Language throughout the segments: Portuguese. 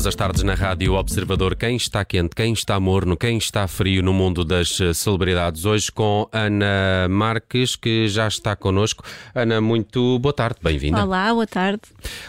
Todas as tardes na Rádio Observador, quem está quente, quem está morno, quem está frio no mundo das eh, celebridades. Hoje com Ana Marques, que já está connosco. Ana, muito boa tarde, bem-vinda. Olá, boa tarde.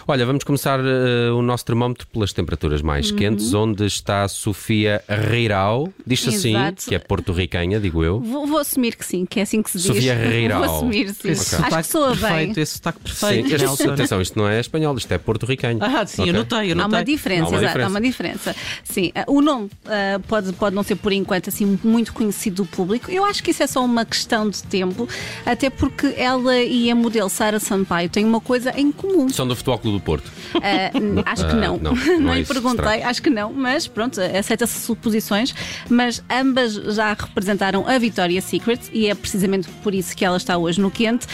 Olha, vamos começar uh, o nosso termómetro pelas temperaturas mais uhum. quentes, onde está Sofia Reirau. Diz-se assim, que é porto-ricanha, digo eu. Vou, vou, assumir que sim, que é assim que se diz. Sofia Reirau. Vou assumir, sim. Esse okay. Acho que soa perfeito, bem. Esse sotaque perfeito. Sim, este, atenção, isto não é espanhol, isto é porto-ricanho. Ah, sim, okay. eu notei, eu notei. Há uma diferença, há uma exato, há uma diferença. Sim, uh, o nome uh, pode, pode não ser por enquanto assim muito conhecido do público. Eu acho que isso é só uma questão de tempo, até porque ela e a modelo Sara Sampaio têm uma coisa em comum. São do Futebol Clube do Porto? Uh, acho que não. não, não, não é perguntei, acho que não, mas pronto, aceita-se suposições. Mas ambas já representaram a Victoria's Secret e é precisamente por isso que ela está hoje no quente.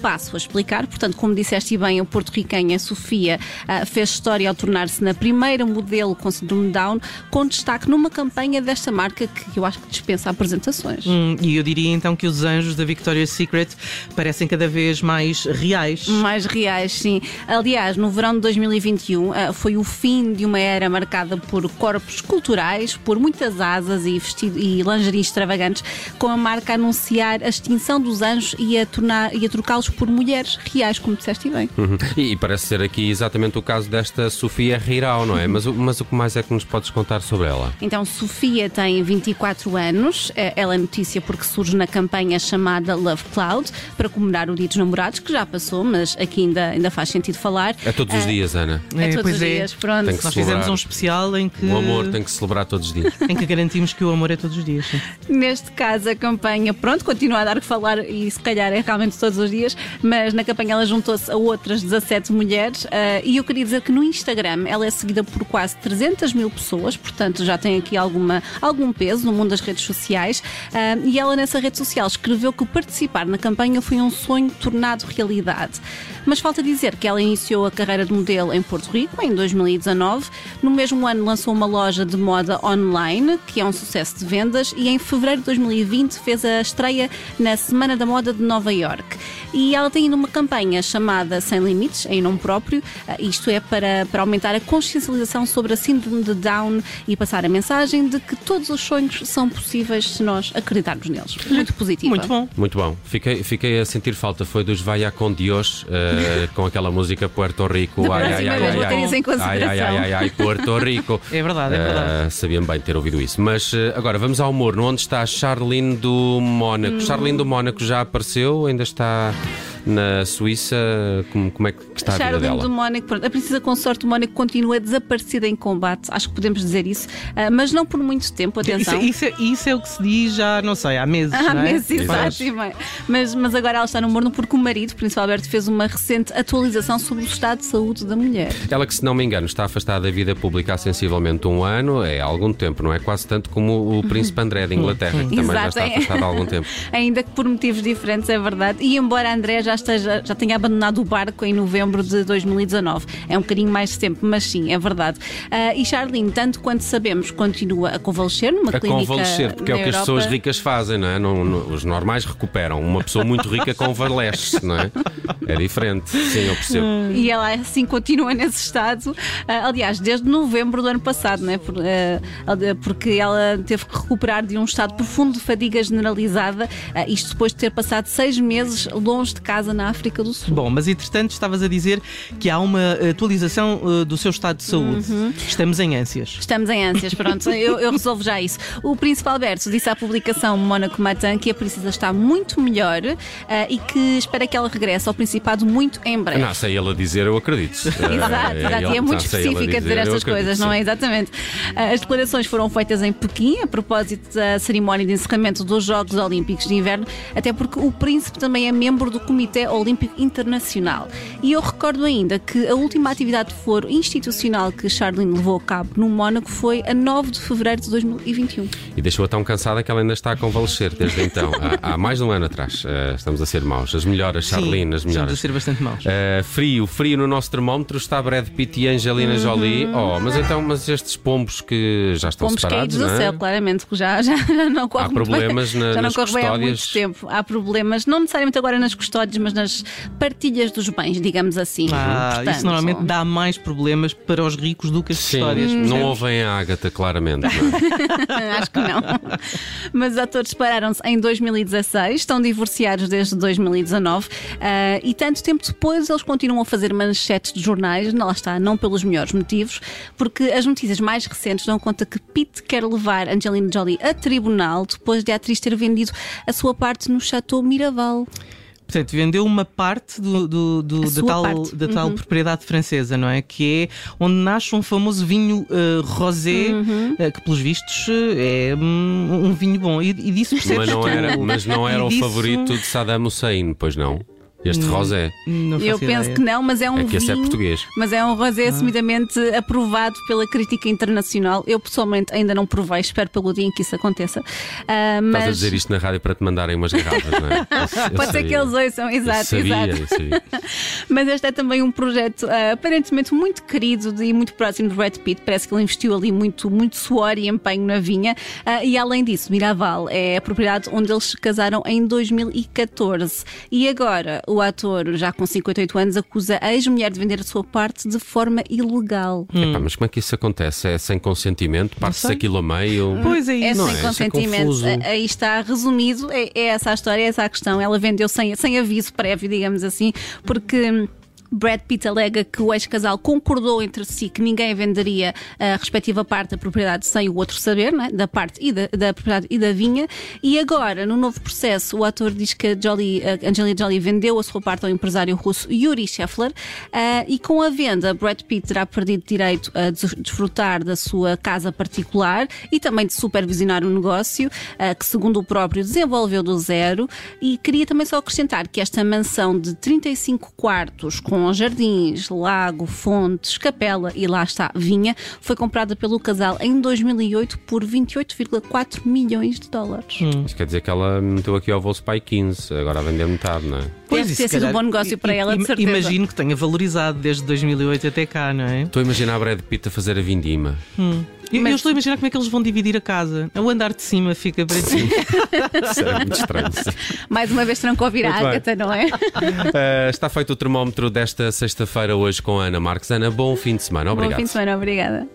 passo a explicar. Portanto, como disseste bem, a porto-riquenha Sofia fez história ao tornar-se na primeira modelo com síndrome Down, com destaque numa campanha desta marca que eu acho que dispensa apresentações. Hum, e eu diria então que os anjos da Victoria's Secret parecem cada vez mais reais. Mais reais, sim. Aliás, no verão de 2021 ah, foi o fim de uma era marcada por corpos culturais, por muitas asas e, vestido, e lingerie extravagantes, com a marca a anunciar a extinção dos anjos e a, tornar, e a trocá-los por mulheres reais, como disseste bem. Uhum. E, e parece ser aqui exatamente o caso desta Sofia Rirau, não é? Mas, mas o que mais é que nos podes contar sobre ela? Então, Sofia tem 24 anos. É, ela é notícia porque surge na campanha chamada Love Cloud para comemorar o Dia dos Namorados, que já passou, mas aqui ainda, ainda faz sentido falar. É todos os uh, dias, Ana. É, é todos os é. dias, pronto. Nós celebrar. fizemos um especial em que. O amor tem que celebrar todos os dias. em que garantimos que o amor é todos os dias. Sim. Neste caso, a campanha, pronto, continua a dar que falar e se calhar é realmente todos os dias, mas na campanha ela juntou-se a outras 17 mulheres uh, e eu queria dizer que no Instagram ela é seguida por quase 300 mil pessoas, portanto já tem aqui alguma, algum peso no mundo das redes sociais. Uh, e ela, nessa rede social, escreveu que participar na campanha foi um sonho tornado realidade. Mas falta dizer que ela iniciou a carreira de modelo em Porto Rico em 2019. No mesmo ano lançou uma loja de moda online, que é um sucesso de vendas, e em fevereiro de 2020 fez a estreia na Semana da Moda de Nova York. E ela tem ainda uma campanha chamada Sem Limites, em nome próprio, ah, isto é para, para aumentar a consciencialização sobre a síndrome de Down e passar a mensagem de que todos os sonhos são possíveis se nós acreditarmos neles. Muito positivo. Muito bom. Muito bom. Fiquei, fiquei a sentir falta, foi dos Vaya com Dios, uh, com aquela música Puerto Rico. Ai, ai, ai, ai, ai, ai, ai, ai, ai, Puerto Rico. É verdade, é verdade. Uh, sabiam bem ter ouvido isso. Mas uh, agora vamos ao humor, onde está Charlene do Mónaco. Hum. Charlene do Mónaco já apareceu, ainda está na Suíça, como, como é que está a, a vida dela? do Mónaco, pronto, a princesa consorte do Mónaco continua desaparecida em combate, acho que podemos dizer isso, uh, mas não por muito tempo, atenção. Isso, isso, é, isso, é, o que se diz já, não sei, há meses, Há é? meses, exato. Mas, mas agora ela está no morno porque o marido, o Príncipe Alberto, fez uma recente atualização sobre o estado de saúde da mulher. Ela que, se não me engano, está afastada da vida pública há sensivelmente um ano, é há algum tempo, não é? Quase tanto como o Príncipe André de Inglaterra, que também Exato, já está é. afastado há algum tempo. Ainda que por motivos diferentes, é verdade. E embora André já esteja, já tenha abandonado o barco em novembro de 2019. É um bocadinho mais de tempo, mas sim, é verdade. Uh, e Charlene, tanto quanto sabemos, continua a convalescer numa a clínica. A convalescer, porque é o que as pessoas ricas fazem, não é? Não, não, os normais recuperam. Uma pessoa muito rica convalesce, não é? É diferente, sim, eu percebo. E ela assim continua nesse estado, uh, aliás, desde novembro do ano passado, não é? Por, uh, porque ela teve que recuperar de um estado profundo de fadiga generalizada, isto depois de ter passado seis meses longe de casa na África do Sul. Bom, mas entretanto estavas a dizer que há uma atualização uh, do seu estado de saúde. Uhum. Estamos em ânsias. Estamos em ânsias, pronto, eu, eu, resolvo já isso. O Príncipe Alberto disse à publicação Mónaco Matan que a princesa está muito melhor uh, e que espera que ela regresse ao Principado muito em breve. Não, sei ela dizer, eu acredito. exato, exato. E é muito específica dizer, estas coisas, não é? Exatamente. Uh, as declarações foram feitas em Pequim a propósito da cerimónia de encerramento dos Jogos Olímpicos de Inverno, até porque o príncipe também é membro do Comitê Olímpico Internacional. E eu recordo ainda que a última atividade de foro institucional que Charlene levou a cabo no Mónaco foi a 9 de fevereiro de 2021. E deixou-a tão cansada que ela ainda está a convalescer desde então. há, há, mais de um ano atrás. Uh, estamos a ser maus. As melhoras, Charlene, as melhoras. Estamos a ser bastante maus. Uh, frio, frio no nosso termómetro está Brad Pitt e Angelina uhum. Jolie. Oh, mas então, mas estes pombos que já estão pombos separados. Pombos caídos do é? céu, claramente, que já, já, já não corre Há problemas bem. Na, já não corre bem há muito tempo. Há problemas, não necessariamente agora nas custódias, mas nas partilhas dos bens, digamos assim. Ah, Portanto, isso normalmente dá mais problemas para os ricos do que as Sim, histórias. não percebes? ouvem a Ágata, claramente. não é? Acho que não. Mas os atores separaram-se em 2016, estão divorciados desde 2019 ah, e tanto tempo depois eles continuam a fazer manchetes de jornais, não lá está, não pelos melhores motivos, porque as notícias mais recentes dão conta que Pete quer levar Angelina Jolie a tribunal depois de a atriz ter vendido a sua parte no Chateau Miraval. Portanto, vendeu uma parte do, do- do- da tal, parte. da tal propriedade francesa, não é? Que é onde nasce um famoso vinho eh, rosé, eh, que pelos vistos eh, é hum, um vinho bom. E, e disso percebes mas, não era, mas não era o disso- favorito de Saddam Hussein, pois não? Este rosé. Não Eu penso ideia. que não, mas é um É que esse é vinho. português. Mas é um rosé assumidamente aprovado pela crítica internacional. Eu pessoalmente ainda não provei, espero pelo dia em que isso aconteça. Ah, mas Estás a dizer isto na rádio para te mandarem umas garrafas, não é? Eu- eu pode ser que eles ouçam, exato, sabia, exato. sabia. Mas este é também um projeto ah, aparentemente muito querido e muito próximo de Brad Pitt. Parece que ele investiu ali muito, muito suor e empenho na vinha. Ah, e além disso, Miraval é a propriedade onde eles se casaram em 2014. E agora o ator, já com 58 anos, acusa a ex-mulher de vender a sua parte de forma ilegal. Epá, mas como é que isso acontece? É sem consentimento? Parte-se sei. aquilo a meio? Pois é É isso. Não sem é? É consentimento. A- Aí está resumido. É, é essa a história, é essa a questão. Ela vendeu sem, sem aviso prévio, digamos assim, porque. Brad Pitt alega que o ex-casal concordou entre si que ninguém venderia a respectiva parte da propriedade sem o outro saber, não é? da parte e da, da propriedade e da vinha. E agora, no novo processo, o ator diz que Jolie, Angelina Jolie vendeu a sua parte ao empresário russo Yuri Scheffler ah, e com a venda, Brad Pitt terá perdido direito a des- desfrutar da sua casa particular e também de supervisionar o negócio, ah, que segundo o próprio desenvolveu do zero. E queria também só acrescentar que esta mansão de 35 quartos com jardins, lago, fontes, capela e lá está, vinha, foi comprada pelo casal em 2008 por 28,4 milhões de dólares. Isso quer dizer que ela meteu aqui ao bolso pai 15, agora a vender metade, não é? Pois, Deve ter sido um bom negócio para ela, de certeza. Imagino que tenha valorizado desde 2008 até cá, não é? Estou a imaginar a Brad Pitt a fazer a vindima. Eu, Mas- eu estou a imaginar como é que eles vão dividir a casa. O andar de cima fica para ti. Isso era muito estranho. sim. Mais uma vez trancou a vir a. Ágata, não é? Uh, está feito o termómetro desta sexta-feira hoje com a Ana Marques. Ana, bom fim de semana. Obrigado. Bom fim de semana, obrigada.